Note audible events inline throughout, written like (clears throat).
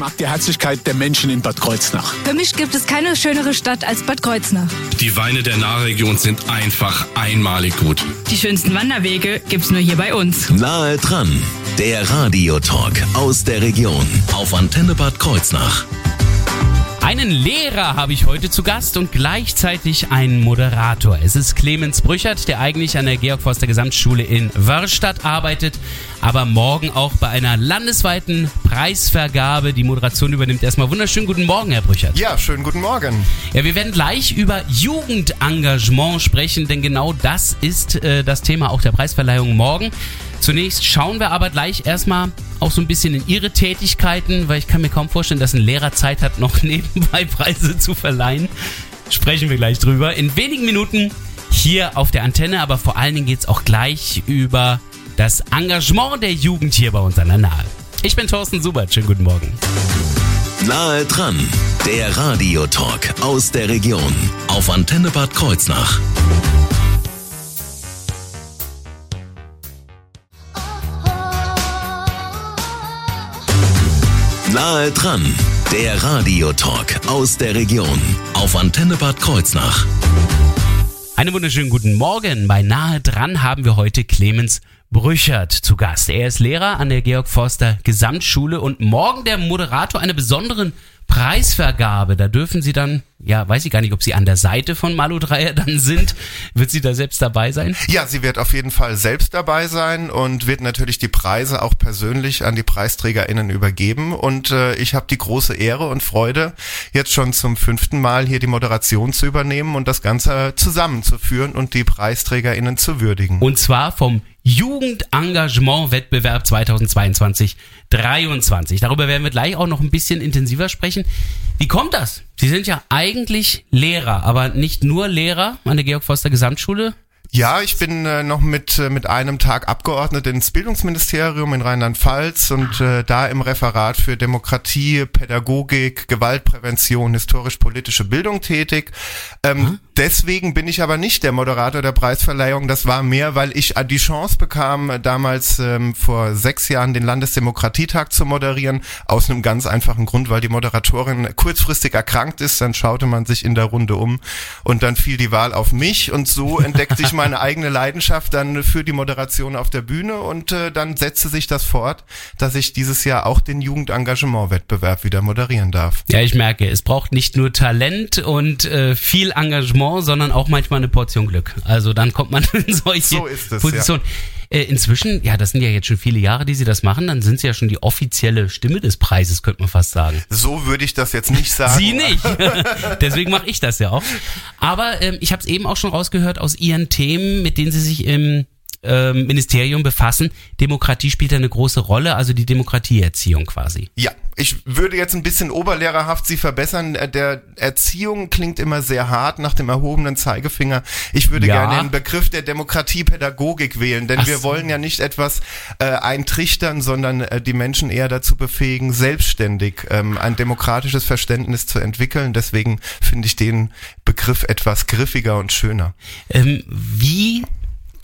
mag die Herzlichkeit der Menschen in Bad Kreuznach. Für mich gibt es keine schönere Stadt als Bad Kreuznach. Die Weine der Nahregion sind einfach einmalig gut. Die schönsten Wanderwege gibt's nur hier bei uns. Nahe dran, der Radiotalk aus der Region auf Antenne Bad Kreuznach. Einen Lehrer habe ich heute zu Gast und gleichzeitig einen Moderator. Es ist Clemens Brüchert, der eigentlich an der Georg Forster Gesamtschule in Wörstadt arbeitet, aber morgen auch bei einer landesweiten Preisvergabe die Moderation übernimmt. Erstmal wunderschönen guten Morgen, Herr Brüchert. Ja, schönen guten Morgen. Ja, wir werden gleich über Jugendengagement sprechen, denn genau das ist äh, das Thema auch der Preisverleihung morgen. Zunächst schauen wir aber gleich erstmal auch so ein bisschen in Ihre Tätigkeiten, weil ich kann mir kaum vorstellen, dass ein Lehrer Zeit hat, noch (laughs) nebenbei Preise zu verleihen. Sprechen wir gleich drüber. In wenigen Minuten hier auf der Antenne, aber vor allen Dingen geht es auch gleich über das Engagement der Jugend hier bei uns an der Nahe. Ich bin Thorsten Subert, schönen guten Morgen. Nahe dran, der Radiotalk aus der Region auf Antenne Bad Kreuznach. Nahe dran, der Radiotalk aus der Region auf Antenne Bad Kreuznach. Einen wunderschönen guten Morgen. Bei Nahe dran haben wir heute Clemens Brüchert zu Gast. Er ist Lehrer an der Georg Forster Gesamtschule und morgen der Moderator einer besonderen Preisvergabe. Da dürfen Sie dann, ja, weiß ich gar nicht, ob Sie an der Seite von Malu Dreier dann sind. Wird sie da selbst dabei sein? Ja, sie wird auf jeden Fall selbst dabei sein und wird natürlich die Preise auch persönlich an die PreisträgerInnen übergeben. Und äh, ich habe die große Ehre und Freude, jetzt schon zum fünften Mal hier die Moderation zu übernehmen und das Ganze zusammenzuführen und die PreisträgerInnen zu würdigen. Und zwar vom Jugendengagement-Wettbewerb 2022-23. Darüber werden wir gleich auch noch ein bisschen intensiver sprechen. Wie kommt das? Sie sind ja eigentlich Lehrer, aber nicht nur Lehrer an der Georg Forster Gesamtschule. Ja, ich bin äh, noch mit, äh, mit einem Tag Abgeordnet ins Bildungsministerium in Rheinland-Pfalz und äh, da im Referat für Demokratie, Pädagogik, Gewaltprävention, historisch-politische Bildung tätig. Ähm, mhm. Deswegen bin ich aber nicht der Moderator der Preisverleihung. Das war mehr, weil ich die Chance bekam, damals ähm, vor sechs Jahren den Landesdemokratietag zu moderieren. Aus einem ganz einfachen Grund, weil die Moderatorin kurzfristig erkrankt ist. Dann schaute man sich in der Runde um und dann fiel die Wahl auf mich und so (laughs) entdeckte ich meine eigene Leidenschaft dann für die Moderation auf der Bühne und äh, dann setzte sich das fort, dass ich dieses Jahr auch den Jugendengagement-Wettbewerb wieder moderieren darf. Ja, ich merke, es braucht nicht nur Talent und äh, viel Engagement, sondern auch manchmal eine Portion Glück. Also dann kommt man (laughs) in solche so es, Positionen. Ja. Äh, inzwischen, ja, das sind ja jetzt schon viele Jahre, die Sie das machen, dann sind Sie ja schon die offizielle Stimme des Preises, könnte man fast sagen. So würde ich das jetzt nicht sagen. Sie nicht. (laughs) Deswegen mache ich das ja auch. Aber ähm, ich habe es eben auch schon rausgehört aus Ihren Themen, mit denen Sie sich im ähm, Ministerium befassen. Demokratie spielt eine große Rolle, also die Demokratieerziehung quasi. Ja, ich würde jetzt ein bisschen oberlehrerhaft Sie verbessern. Äh, der Erziehung klingt immer sehr hart nach dem erhobenen Zeigefinger. Ich würde ja. gerne den Begriff der Demokratiepädagogik wählen, denn Ach wir so. wollen ja nicht etwas äh, eintrichtern, sondern äh, die Menschen eher dazu befähigen, selbstständig ähm, ein demokratisches Verständnis zu entwickeln. Deswegen finde ich den Begriff etwas griffiger und schöner. Ähm, wie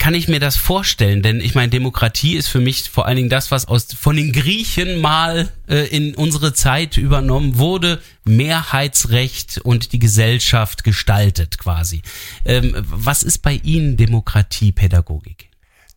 kann ich mir das vorstellen? Denn ich meine, Demokratie ist für mich vor allen Dingen das, was aus von den Griechen mal äh, in unsere Zeit übernommen wurde. Mehrheitsrecht und die Gesellschaft gestaltet quasi. Ähm, was ist bei Ihnen Demokratiepädagogik?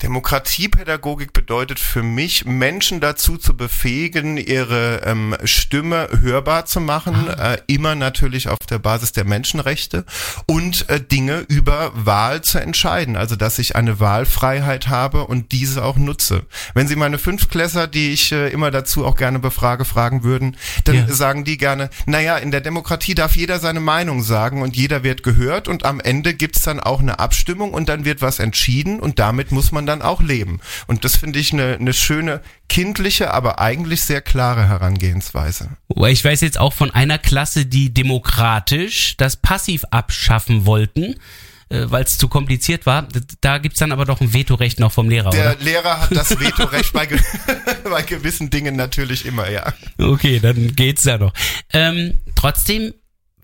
Demokratiepädagogik bedeutet für mich, Menschen dazu zu befähigen, ihre ähm, Stimme hörbar zu machen, ah. äh, immer natürlich auf der Basis der Menschenrechte und äh, Dinge über Wahl zu entscheiden. Also, dass ich eine Wahlfreiheit habe und diese auch nutze. Wenn Sie meine Fünftklässer, die ich äh, immer dazu auch gerne befrage, fragen würden, dann ja. sagen die gerne, naja, in der Demokratie darf jeder seine Meinung sagen und jeder wird gehört und am Ende gibt's dann auch eine Abstimmung und dann wird was entschieden und damit muss man dann auch leben. Und das finde ich eine, eine schöne, kindliche, aber eigentlich sehr klare Herangehensweise. Ich weiß jetzt auch von einer Klasse, die demokratisch das Passiv abschaffen wollten äh, weil es zu kompliziert war. Da gibt's dann aber doch ein Vetorecht noch vom Lehrer, Der oder? Lehrer hat das (laughs) Vetorecht bei, ge (laughs) bei gewissen Dingen natürlich immer, ja. Okay, dann geht's ja noch. Ähm, trotzdem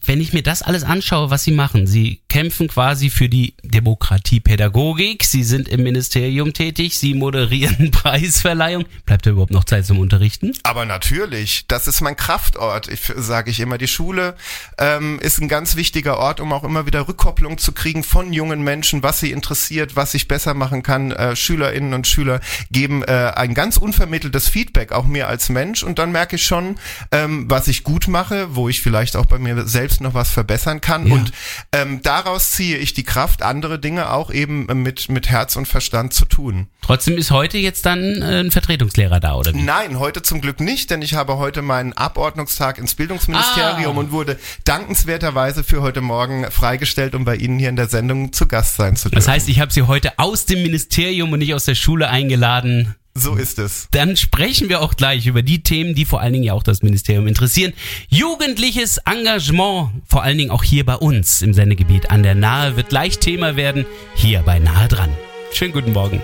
wenn ich mir das alles anschaue, was sie machen, sie kämpfen quasi für die Demokratiepädagogik, sie sind im Ministerium tätig, sie moderieren (laughs) Preisverleihung. Bleibt da überhaupt noch Zeit zum Unterrichten? Aber natürlich, das ist mein Kraftort, ich, sage ich immer. Die Schule ähm, ist ein ganz wichtiger Ort, um auch immer wieder Rückkopplung zu kriegen von jungen Menschen, was sie interessiert, was ich besser machen kann. Äh, Schülerinnen und Schüler geben äh, ein ganz unvermitteltes Feedback, auch mir als Mensch. Und dann merke ich schon, ähm, was ich gut mache, wo ich vielleicht auch bei mir selbst noch was verbessern kann. Ja. Und ähm, daraus ziehe ich die Kraft, andere Dinge auch eben mit, mit Herz und Verstand zu tun. Trotzdem ist heute jetzt dann äh, ein Vertretungslehrer da, oder wie? Nein, heute zum Glück nicht, denn ich habe heute meinen Abordnungstag ins Bildungsministerium Ah. und wurde dankenswerterweise für heute Morgen freigestellt, um bei Ihnen hier in der Sendung zu Gast sein zu dürfen. Das heißt, ich habe sie heute aus dem Ministerium und nicht aus der Schule eingeladen. So ist es. Dann sprechen wir auch gleich über die Themen, die vor allen Dingen ja auch das Ministerium interessieren. Jugendliches Engagement, vor allen Dingen auch hier bei uns im Sendegebiet an der Nahe, wird gleich Thema werden, hier bei Nahe dran. Schönen guten Morgen.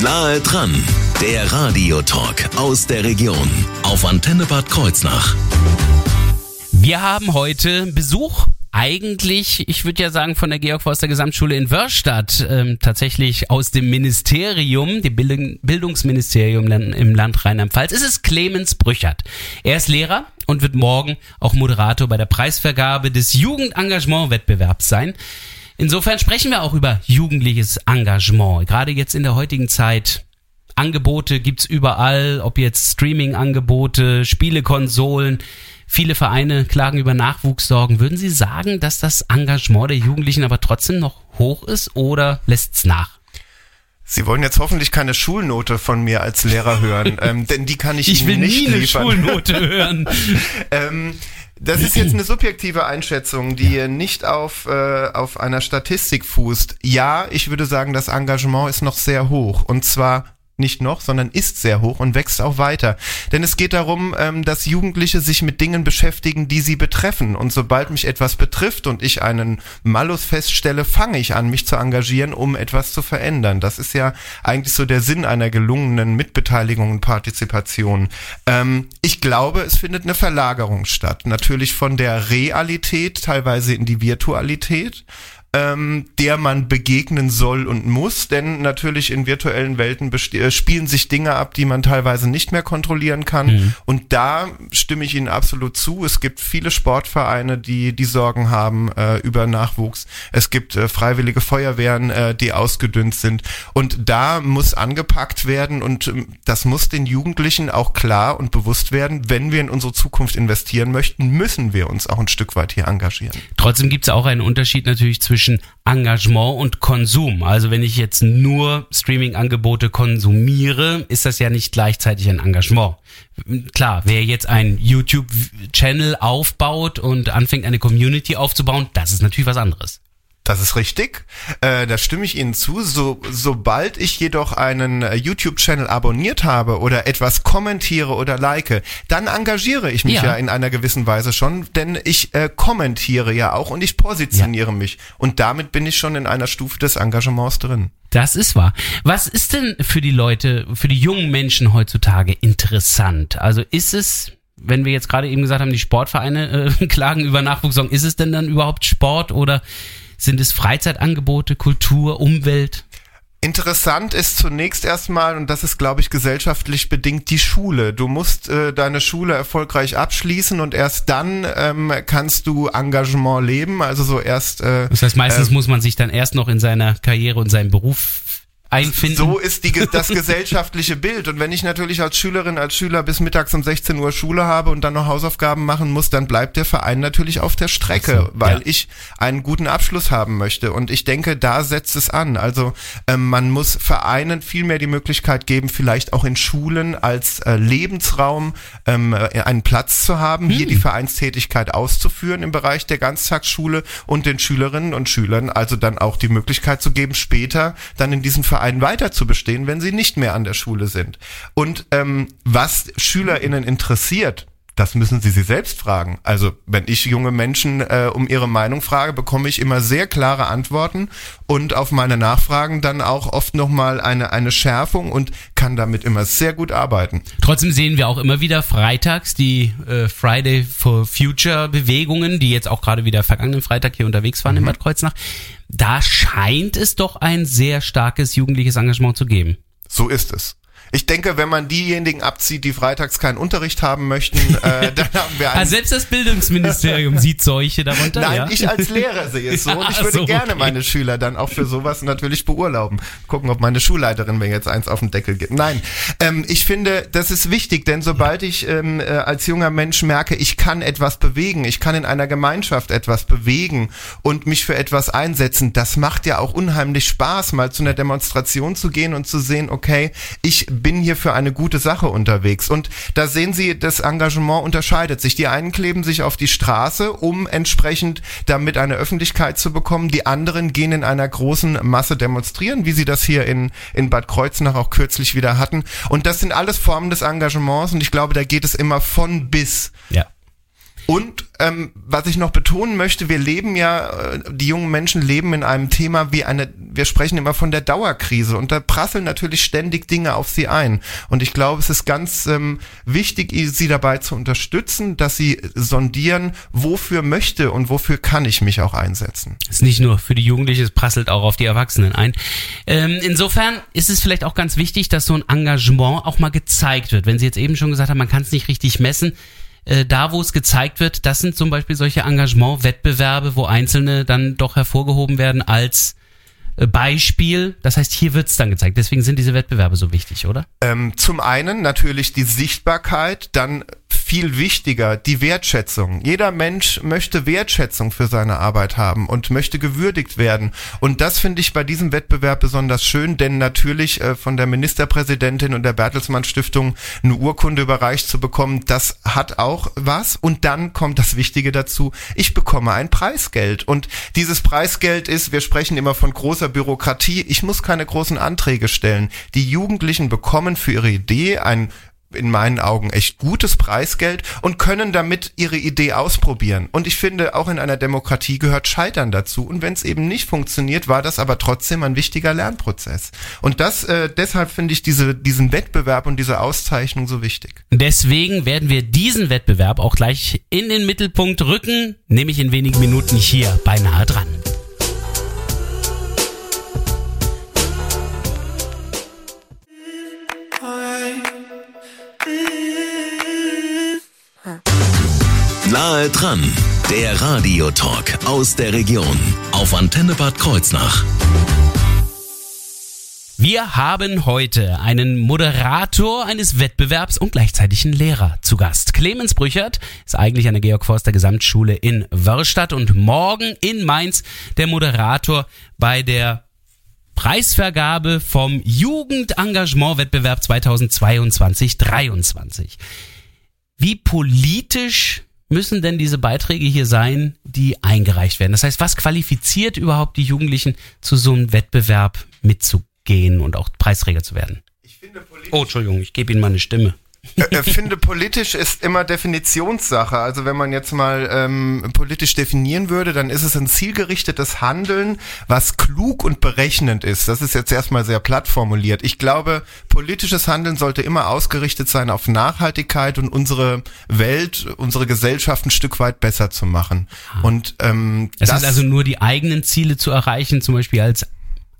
Nahe dran, der Radiotalk aus der Region auf Antenne Bad Kreuznach. Wir haben heute Besuch. Eigentlich, ich würde ja sagen, von der Georg Forster Gesamtschule in Wörstadt, ähm, tatsächlich aus dem Ministerium, dem Bildung, Bildungsministerium im Land Rheinland-Pfalz. Es ist Clemens Brüchert. Er ist Lehrer und wird morgen auch Moderator bei der Preisvergabe des Jugendengagement-Wettbewerbs sein. Insofern sprechen wir auch über jugendliches Engagement. Gerade jetzt in der heutigen Zeit Angebote gibt's überall, ob jetzt Streaming-Angebote, Spielekonsolen. Viele Vereine klagen über Nachwuchssorgen. Würden Sie sagen, dass das Engagement der Jugendlichen aber trotzdem noch hoch ist oder lässt's nach? Sie wollen jetzt hoffentlich keine Schulnote von mir als Lehrer hören, (laughs) ähm, denn die kann ich, Ich will Ihnen nicht nie eine liefern. Schulnote (laughs) hören. Ähm, das ist jetzt eine (clears throat) subjektive Einschätzung, die nicht auf, äh, auf einer Statistik fußt. Ja, ich würde sagen, das Engagement ist noch sehr hoch. Und zwar nicht noch, sondern ist sehr hoch und wächst auch weiter. Denn es geht darum, ähm, dass Jugendliche sich mit Dingen beschäftigen, die sie betreffen. Und sobald mich etwas betrifft und ich einen Malus feststelle, fange ich an, mich zu engagieren, um etwas zu verändern. Das ist ja eigentlich so der Sinn einer gelungenen Mitbeteiligung und Partizipation. Ähm, ich glaube, es findet eine Verlagerung statt. Natürlich von der Realität teilweise in die Virtualität ähm, der man begegnen soll und muss, denn natürlich in virtuellen Welten äh, spielen sich Dinge ab, die man teilweise nicht mehr kontrollieren kann. Und da stimme ich Ihnen absolut zu. Es gibt viele Sportvereine, die die Sorgen haben äh, über Nachwuchs. Es gibt äh, freiwillige Feuerwehren, äh, die ausgedünnt sind. Und da muss angepackt werden und ähm, das muss den Jugendlichen auch klar und bewusst werden. Wenn wir in unsere Zukunft investieren möchten, müssen wir uns auch ein Stück weit hier engagieren. Trotzdem gibt es auch einen Unterschied natürlich zwischen Engagement und Konsum. Also wenn ich jetzt nur Streaming-Angebote konsumiere, ist das ja nicht gleichzeitig ein Engagement. Klar, wer jetzt einen YouTube-Channel aufbaut und anfängt eine Community aufzubauen, das ist natürlich was anderes. Das ist richtig. Äh, da stimme ich Ihnen zu. So, sobald ich jedoch einen äh, YouTube-Channel abonniert habe oder etwas kommentiere oder like, dann engagiere ich mich Ja. ja, in einer gewissen Weise schon, denn ich äh, kommentiere ja auch und ich positioniere mich. Und damit bin ich schon in einer Stufe des Engagements drin. Das ist wahr. Was ist denn für die Leute, für die jungen Menschen heutzutage interessant? Also ist es, wenn wir jetzt gerade eben gesagt haben, die Sportvereine äh, (laughs) klagen über Nachwuchssorgen, ist es denn dann überhaupt Sport oder sind es Freizeitangebote, Kultur, Umwelt? Interessant ist zunächst erstmal, und das ist, glaube ich, gesellschaftlich bedingt, die Schule. Du musst äh, deine Schule erfolgreich abschließen und erst dann ähm, kannst du Engagement leben. Also so erst äh, Das heißt, meistens muss man sich dann erst noch in seiner Karriere und seinem Beruf einfinden. So ist die, das gesellschaftliche Bild. Und wenn ich natürlich als Schülerin, als Schüler bis mittags um 16 Uhr Schule habe und dann noch Hausaufgaben machen muss, dann bleibt der Verein natürlich auf der Strecke, so, weil ja. ich einen guten Abschluss haben möchte. Und ich denke, da setzt es an. Also ähm, man muss Vereinen viel mehr die Möglichkeit geben, vielleicht auch in Schulen als äh, Lebensraum ähm, äh, einen Platz zu haben, hier die Vereinstätigkeit auszuführen im Bereich der Ganztagsschule und den Schülerinnen und Schülern also dann auch die Möglichkeit zu geben, später dann in diesen Verein weiter zu bestehen, wenn sie nicht mehr an der Schule sind. Und ähm, was SchülerInnen interessiert, Das müssen Sie sie selbst fragen. Also wenn ich junge Menschen äh, um ihre Meinung frage, bekomme ich immer sehr klare Antworten und auf meine Nachfragen dann auch oft nochmal eine, eine Schärfung und kann damit immer sehr gut arbeiten. Trotzdem sehen wir auch immer wieder freitags die äh, Friday for Future Bewegungen, die jetzt auch gerade wieder vergangenen Freitag hier unterwegs waren mhm. in Bad Kreuznach. Da scheint es doch ein sehr starkes jugendliches Engagement zu geben. So ist es. Ich denke, wenn man diejenigen abzieht, die freitags keinen Unterricht haben möchten, äh, dann haben wir (laughs) einen also selbst das Bildungsministerium (laughs) sieht solche darunter. Nein, ja? ich als Lehrer sehe es so ja, (laughs) und ich würde so, gerne okay. meine Schüler dann auch für sowas natürlich beurlauben. Gucken, ob meine Schulleiterin mir jetzt eins auf den Deckel gibt. Nein, ähm, ich finde, das ist wichtig, denn sobald ich ähm, äh, als junger Mensch merke, ich kann etwas bewegen, ich kann in einer Gemeinschaft etwas bewegen und mich für etwas einsetzen, das macht ja auch unheimlich Spaß, mal zu einer Demonstration zu gehen und zu sehen, okay, ich bin hier für eine gute Sache unterwegs. Und da sehen Sie, das Engagement unterscheidet sich. Die einen kleben sich auf die Straße, um entsprechend damit eine Öffentlichkeit zu bekommen. Die anderen gehen in einer großen Masse demonstrieren, wie Sie das hier in, in Bad Kreuznach auch kürzlich wieder hatten. Und das sind alles Formen des Engagements und ich glaube, da geht es immer von bis. Ja. Und ähm, was ich noch betonen möchte, wir leben ja, äh, die jungen Menschen leben in einem Thema wie eine, wir sprechen immer von der Dauerkrise und da prasseln natürlich ständig Dinge auf sie ein. Und ich glaube, es ist ganz ähm, wichtig, sie dabei zu unterstützen, dass sie sondieren, wofür möchte und wofür kann ich mich auch einsetzen. Es ist nicht nur für die Jugendlichen, es prasselt auch auf die Erwachsenen ein. Ähm, insofern ist es vielleicht auch ganz wichtig, dass so ein Engagement auch mal gezeigt wird. Wenn Sie jetzt eben schon gesagt haben, man kann es nicht richtig messen äh, da, wo es gezeigt wird, das sind zum Beispiel solche Engagement-Wettbewerbe, wo Einzelne dann doch hervorgehoben werden als äh, Beispiel. Das heißt, hier wird's dann gezeigt. Deswegen sind diese Wettbewerbe so wichtig, oder? Ähm, zum einen natürlich die Sichtbarkeit, dann viel wichtiger die Wertschätzung. Jeder Mensch möchte Wertschätzung für seine Arbeit haben und möchte gewürdigt werden. Und das finde ich bei diesem Wettbewerb besonders schön, denn natürlich äh, von der Ministerpräsidentin und der Bertelsmann Stiftung eine Urkunde überreicht zu bekommen, das hat auch was. Und dann kommt das Wichtige dazu, ich bekomme ein Preisgeld. Und dieses Preisgeld ist, wir sprechen immer von großer Bürokratie, ich muss keine großen Anträge stellen. Die Jugendlichen bekommen für ihre Idee ein in meinen Augen echt gutes Preisgeld und können damit ihre Idee ausprobieren. Und ich finde, auch in einer Demokratie gehört Scheitern dazu. Und wenn es eben nicht funktioniert, war das aber trotzdem ein wichtiger Lernprozess. Und das, äh, deshalb finde ich diese, diesen Wettbewerb und diese Auszeichnung so wichtig. Deswegen werden wir diesen Wettbewerb auch gleich in den Mittelpunkt rücken, nämlich in wenigen Minuten hier bei Nahe dran. Nahe dran, der Radiotalk aus der Region auf Antenne Bad Kreuznach. Wir haben heute einen Moderator eines Wettbewerbs und gleichzeitig einen Lehrer zu Gast. Clemens Brüchert ist eigentlich an der Georg Forster Gesamtschule in Wörstadt und morgen in Mainz der Moderator bei der Preisvergabe vom Jugendengagement-Wettbewerb 2022-23. Wie politisch müssen denn diese Beiträge hier sein, die eingereicht werden? Das heißt, was qualifiziert überhaupt die Jugendlichen zu so einem Wettbewerb mitzugehen und auch Preisträger zu werden? oh, Entschuldigung, ich gebe Ihnen mal eine Stimme. Ich äh, äh, finde, politisch ist immer Definitionssache. Also wenn man jetzt mal ähm, politisch definieren würde, dann ist es ein zielgerichtetes Handeln, was klug und berechnend ist. Das ist jetzt erstmal sehr platt formuliert. Ich glaube, politisches Handeln sollte immer ausgerichtet sein auf Nachhaltigkeit und unsere Welt, unsere Gesellschaft ein Stück weit besser zu machen. Ah. Und ähm, es das ist also nur die eigenen Ziele zu erreichen, zum Beispiel als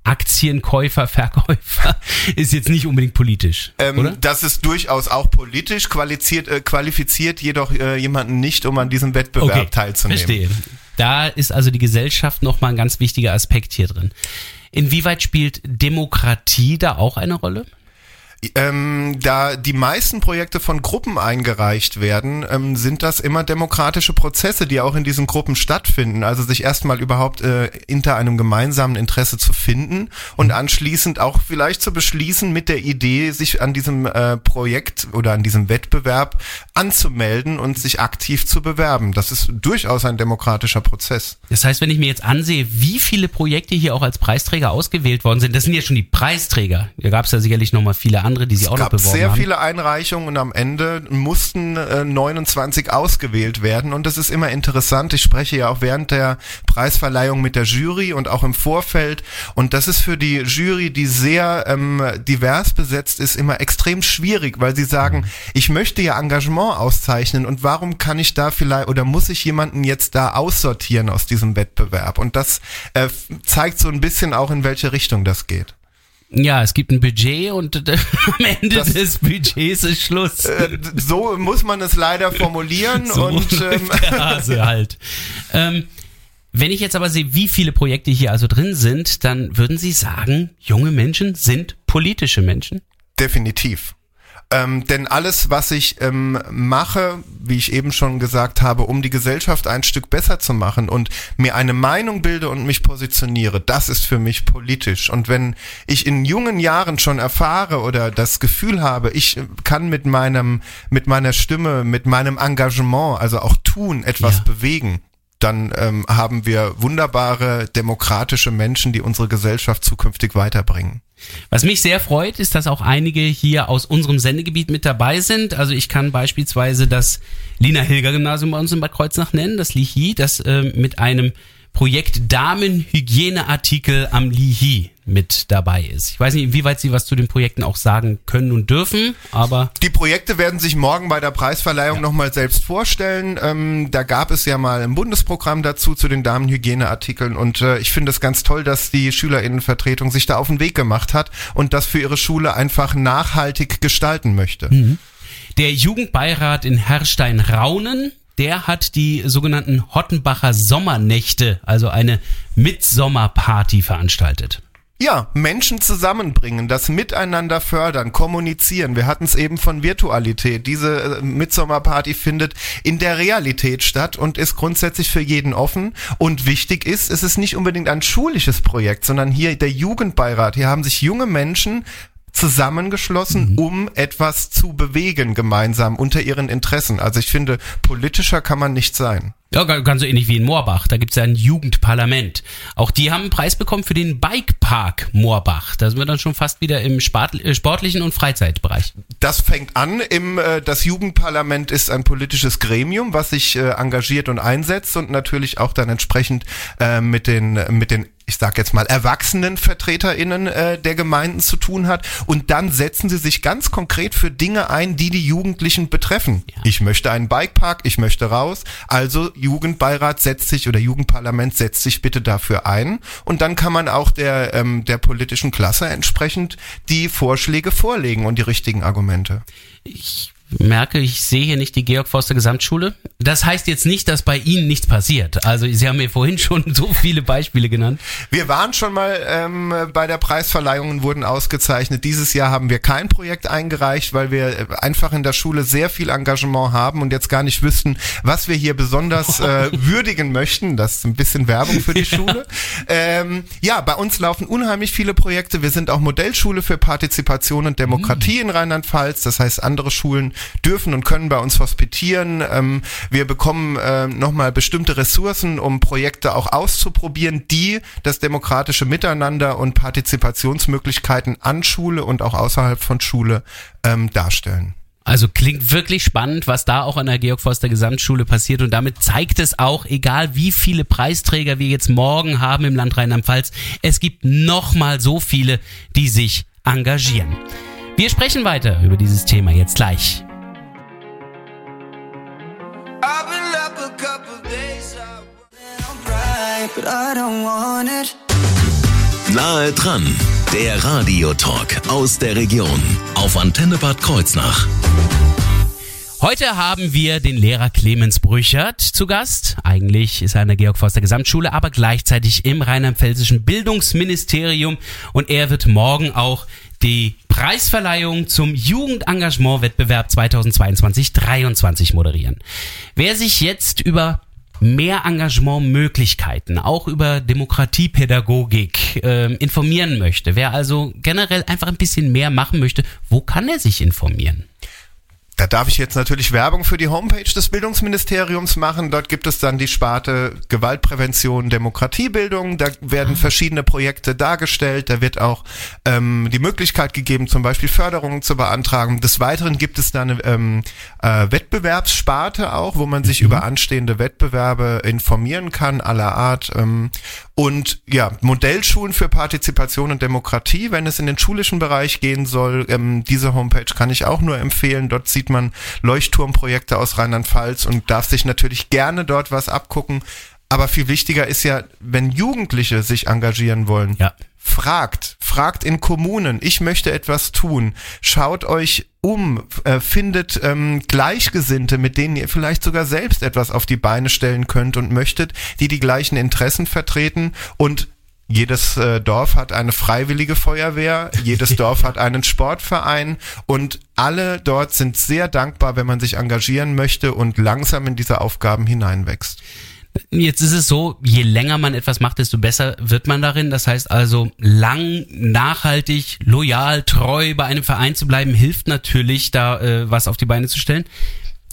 Aktienkäufer, Verkäufer (laughs) ist jetzt nicht unbedingt politisch. Ähm, oder? Das ist durchaus auch politisch, qualifiziert, äh, qualifiziert jedoch äh, jemanden nicht, um an diesem Wettbewerb okay, teilzunehmen. Verstehe. Da ist also die Gesellschaft nochmal ein ganz wichtiger Aspekt hier drin. Inwieweit spielt Demokratie da auch eine Rolle? Ähm, da die meisten Projekte von Gruppen eingereicht werden, ähm, sind das immer demokratische Prozesse, die auch in diesen Gruppen stattfinden. Also sich erstmal überhaupt äh, hinter einem gemeinsamen Interesse zu finden und anschließend auch vielleicht zu beschließen mit der Idee, sich an diesem äh, Projekt oder an diesem Wettbewerb anzumelden und sich aktiv zu bewerben. Das ist durchaus ein demokratischer Prozess. Das heißt, wenn ich mir jetzt ansehe, wie viele Projekte hier auch als Preisträger ausgewählt worden sind, das sind ja schon die Preisträger. Da gab es ja sicherlich noch mal viele andere andere, die sie es auch noch gab beworben sehr haben. viele Einreichungen und am Ende mussten äh, 29 ausgewählt werden. Und das ist immer interessant. Ich spreche ja auch während der Preisverleihung mit der Jury und auch im Vorfeld. Und das ist für die Jury, die sehr ähm, divers besetzt ist, immer extrem schwierig, weil sie sagen, ich möchte ja Engagement auszeichnen und warum kann ich da vielleicht oder muss ich jemanden jetzt da aussortieren aus diesem Wettbewerb? Und das äh, zeigt so ein bisschen auch, in welche Richtung das geht. Ja, es gibt ein Budget und äh, (laughs) am Ende Das- des Budgets ist Schluss. Äh, so muss man es leider formulieren (laughs) So und ähm, der Hase halt. Ähm, wenn ich jetzt aber sehe, wie viele Projekte hier also drin sind, dann würden Sie sagen, junge Menschen sind politische Menschen? definitiv. Ähm, denn alles, was ich ähm, mache, wie ich eben schon gesagt habe, um die Gesellschaft ein Stück besser zu machen und mir eine Meinung bilde und mich positioniere, das ist für mich politisch. Und wenn ich in jungen Jahren schon erfahre oder das Gefühl habe, ich äh, kann mit meinem, mit meiner Stimme, mit meinem Engagement, also auch tun, etwas Ja. bewegen, dann ähm, haben wir wunderbare demokratische Menschen, die unsere Gesellschaft zukünftig weiterbringen. Was mich sehr freut, ist, dass auch einige hier aus unserem Sendegebiet mit dabei sind. Also ich kann beispielsweise das Lina Hilger Gymnasium bei uns in Bad Kreuznach nennen, das Lihi, das äh, mit einem Projekt Damenhygieneartikel am Lihi mit dabei ist. Ich weiß nicht, inwieweit Sie was zu den Projekten auch sagen können und dürfen, aber Die Projekte werden sich morgen bei der Preisverleihung nochmal selbst vorstellen. Ähm, da gab es ja mal ein Bundesprogramm dazu zu den Damenhygieneartikeln und äh, ich finde es ganz toll, dass die Schülerinnenvertretung sich da auf den Weg gemacht hat und das für ihre Schule einfach nachhaltig gestalten möchte. Der Jugendbeirat in Herrstein-Raunen, der hat die sogenannten Hottenbacher Sommernächte, also eine Mitsommerparty veranstaltet. Ja, Menschen zusammenbringen, das Miteinander fördern, kommunizieren. Wir hatten es eben von Virtualität. Diese äh, Mitsommerparty findet in der Realität statt und ist grundsätzlich für jeden offen. Und wichtig ist, es ist nicht unbedingt ein schulisches Projekt, sondern hier der Jugendbeirat. Hier haben sich junge Menschen zusammengeschlossen, um etwas zu bewegen gemeinsam unter ihren Interessen. Also ich finde, politischer kann man nicht sein. Ja, ga- ganz so ähnlich wie in Moorbach. Da gibt's ja ein Jugendparlament. Auch die haben einen Preis bekommen für den Bikepark Moorbach. Da sind wir dann schon fast wieder im äh, sportlichen und Freizeitbereich. Das fängt an im äh, das Jugendparlament ist ein politisches Gremium, was sich äh, engagiert und einsetzt und natürlich auch dann entsprechend äh, mit den mit den ich sag jetzt mal erwachsenen VertreterInnen äh, der Gemeinden zu tun hat und dann setzen sie sich ganz konkret für Dinge ein, die die Jugendlichen betreffen. Ich möchte einen Bikepark, ich möchte raus, also Jugendbeirat setzt sich oder Jugendparlament setzt sich bitte dafür ein und dann kann man auch der ähm, der politischen Klasse entsprechend die Vorschläge vorlegen und die richtigen Argumente. Ich merke, ich sehe hier nicht die Georg Forster Gesamtschule. Das heißt jetzt nicht, dass bei Ihnen nichts passiert. Also Sie haben mir vorhin (laughs) schon so viele Beispiele genannt. Wir waren schon mal ähm, bei der Preisverleihung und wurden ausgezeichnet. Dieses Jahr haben wir kein Projekt eingereicht, weil wir äh, einfach in der Schule sehr viel Engagement haben und jetzt gar nicht wüssten, was wir hier besonders äh, (laughs) würdigen möchten. Das ist ein bisschen Werbung für die Schule. Ähm, ja, bei uns laufen unheimlich viele Projekte. Wir sind auch Modellschule für Partizipation und Demokratie in Rheinland-Pfalz. Das heißt, andere Schulen dürfen und können bei uns hospitieren. Ähm, wir bekommen äh, nochmal bestimmte Ressourcen, um Projekte auch auszuprobieren, die das demokratische Miteinander und Partizipationsmöglichkeiten an Schule und auch außerhalb von Schule ähm, darstellen. Also klingt wirklich spannend, was da auch an der Georg Forster Gesamtschule passiert und damit zeigt es auch, egal wie viele Preisträger wir jetzt morgen haben im Land Rheinland-Pfalz, es gibt nochmal so viele, die sich engagieren. Wir sprechen weiter über dieses Thema jetzt gleich. Nahe dran, der Radiotalk aus der Region auf Antenne Bad Kreuznach. Heute haben wir den Lehrer Clemens Brüchert zu Gast. Eigentlich ist er an der Georg Forster Gesamtschule, aber gleichzeitig im rheinland-pfälzischen Bildungsministerium und er wird morgen auch die Preisverleihung zum Jugendengagement-Wettbewerb 2022-23 moderieren. Wer sich jetzt über mehr Engagementmöglichkeiten, auch über Demokratiepädagogik äh, informieren möchte, wer also generell einfach ein bisschen mehr machen möchte, wo kann er sich informieren? Da darf ich jetzt natürlich Werbung für die Homepage des Bildungsministeriums machen. Dort gibt es dann die Sparte Gewaltprävention, Demokratiebildung. Da werden verschiedene Projekte dargestellt. Da wird auch ähm, die Möglichkeit gegeben, zum Beispiel Förderungen zu beantragen. Des Weiteren gibt es da eine ähm, äh, Wettbewerbssparte auch, wo man sich über anstehende Wettbewerbe informieren kann, aller Art. Ähm, und ja, Modellschulen für Partizipation und Demokratie, wenn es in den schulischen Bereich gehen soll. Ähm, diese Homepage kann ich auch nur empfehlen. Dort sieht man Leuchtturmprojekte aus Rheinland-Pfalz und darf sich natürlich gerne dort was abgucken. Aber viel wichtiger ist ja, wenn Jugendliche sich engagieren wollen, Ja. fragt, fragt in Kommunen, ich möchte etwas tun, schaut euch um, äh, findet ähm, Gleichgesinnte, mit denen ihr vielleicht sogar selbst etwas auf die Beine stellen könnt und möchtet, die die gleichen Interessen vertreten und jedes äh, Dorf hat eine freiwillige Feuerwehr, jedes (laughs) Dorf hat einen Sportverein und alle dort sind sehr dankbar, wenn man sich engagieren möchte und langsam in diese Aufgaben hineinwächst. Jetzt ist es so, je länger man etwas macht, desto besser wird man darin. Das heißt also, lang, nachhaltig, loyal, treu bei einem Verein zu bleiben, hilft natürlich, da äh, was auf die Beine zu stellen.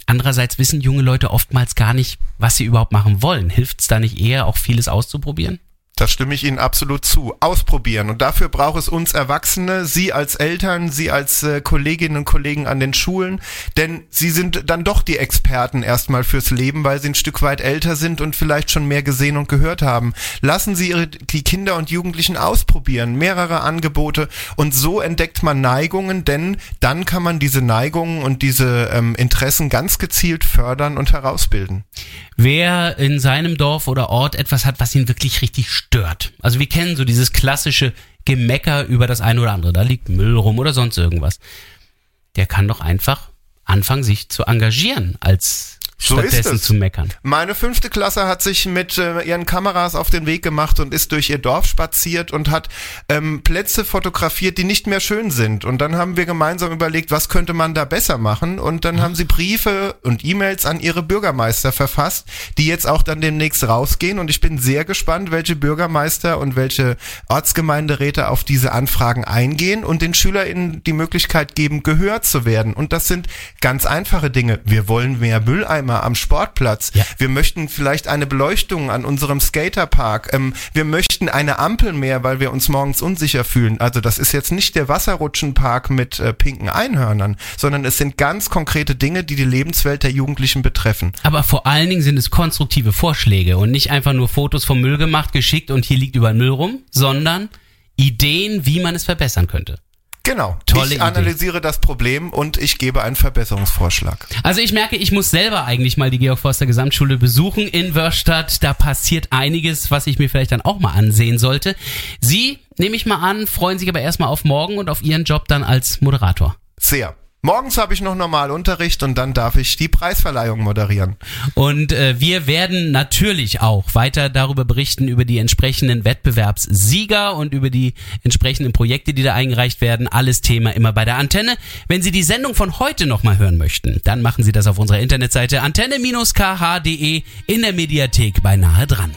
Andererseits wissen junge Leute oftmals gar nicht, was sie überhaupt machen wollen. Hilft es da nicht eher, auch vieles auszuprobieren? Das stimme ich Ihnen absolut zu. Ausprobieren. Und dafür braucht es uns Erwachsene, Sie als Eltern, Sie als äh, Kolleginnen und Kollegen an den Schulen. Denn Sie sind dann doch die Experten erstmal fürs Leben, weil Sie ein Stück weit älter sind und vielleicht schon mehr gesehen und gehört haben. Lassen Sie Ihre, die Kinder und Jugendlichen ausprobieren. Mehrere Angebote. Und so entdeckt man Neigungen, denn dann kann man diese Neigungen und diese ähm, Interessen ganz gezielt fördern und herausbilden. Wer in seinem Dorf oder Ort etwas hat, was ihn wirklich richtig stört. Also wir kennen so dieses klassische Gemecker über das eine oder andere. Da liegt Müll rum oder sonst irgendwas. Der kann doch einfach anfangen, sich zu engagieren, als So ist stattdessen es. zu meckern. Meine fünfte Klasse hat sich mit äh, ihren Kameras auf den Weg gemacht und ist durch ihr Dorf spaziert und hat ähm, Plätze fotografiert, die nicht mehr schön sind. Und dann haben wir gemeinsam überlegt, was könnte man da besser machen. Und dann haben sie Briefe und E-Mails an ihre Bürgermeister verfasst, die jetzt auch dann demnächst rausgehen. Und ich bin sehr gespannt, welche Bürgermeister und welche Ortsgemeinderäte auf diese Anfragen eingehen und den SchülerInnen die Möglichkeit geben, gehört zu werden. Und das sind ganz einfache Dinge. Wir wollen mehr Mülleimer am Sportplatz. Ja. Wir möchten vielleicht eine Beleuchtung an unserem Skaterpark. Ähm, wir möchten eine Ampel mehr, weil wir uns morgens unsicher fühlen. Also das ist jetzt nicht der Wasserrutschenpark mit äh, pinken Einhörnern, sondern es sind ganz konkrete Dinge, die die Lebenswelt der Jugendlichen betreffen. Aber vor allen Dingen sind es konstruktive Vorschläge und nicht einfach nur Fotos vom Müll gemacht, geschickt und hier liegt überall Müll rum, sondern Ideen, wie man es verbessern könnte. Genau. Tolle ich Idee. analysiere das Problem und ich gebe einen Verbesserungsvorschlag. Also ich merke, ich muss selber eigentlich mal die Georg Forster Gesamtschule besuchen in Wörstadt. Da passiert einiges, was ich mir vielleicht dann auch mal ansehen sollte. Sie, nehme ich mal an, freuen sich aber erstmal auf morgen und auf Ihren Job dann als Moderator. Sehr. Morgens habe ich noch normal Unterricht und dann darf ich die Preisverleihung moderieren. Und äh, wir werden natürlich auch weiter darüber berichten, über die entsprechenden Wettbewerbssieger und über die entsprechenden Projekte, die da eingereicht werden. Alles Thema immer bei der Antenne. Wenn Sie die Sendung von heute nochmal hören möchten, dann machen Sie das auf unserer Internetseite antenne-kh.de in der Mediathek bei Nahe dran.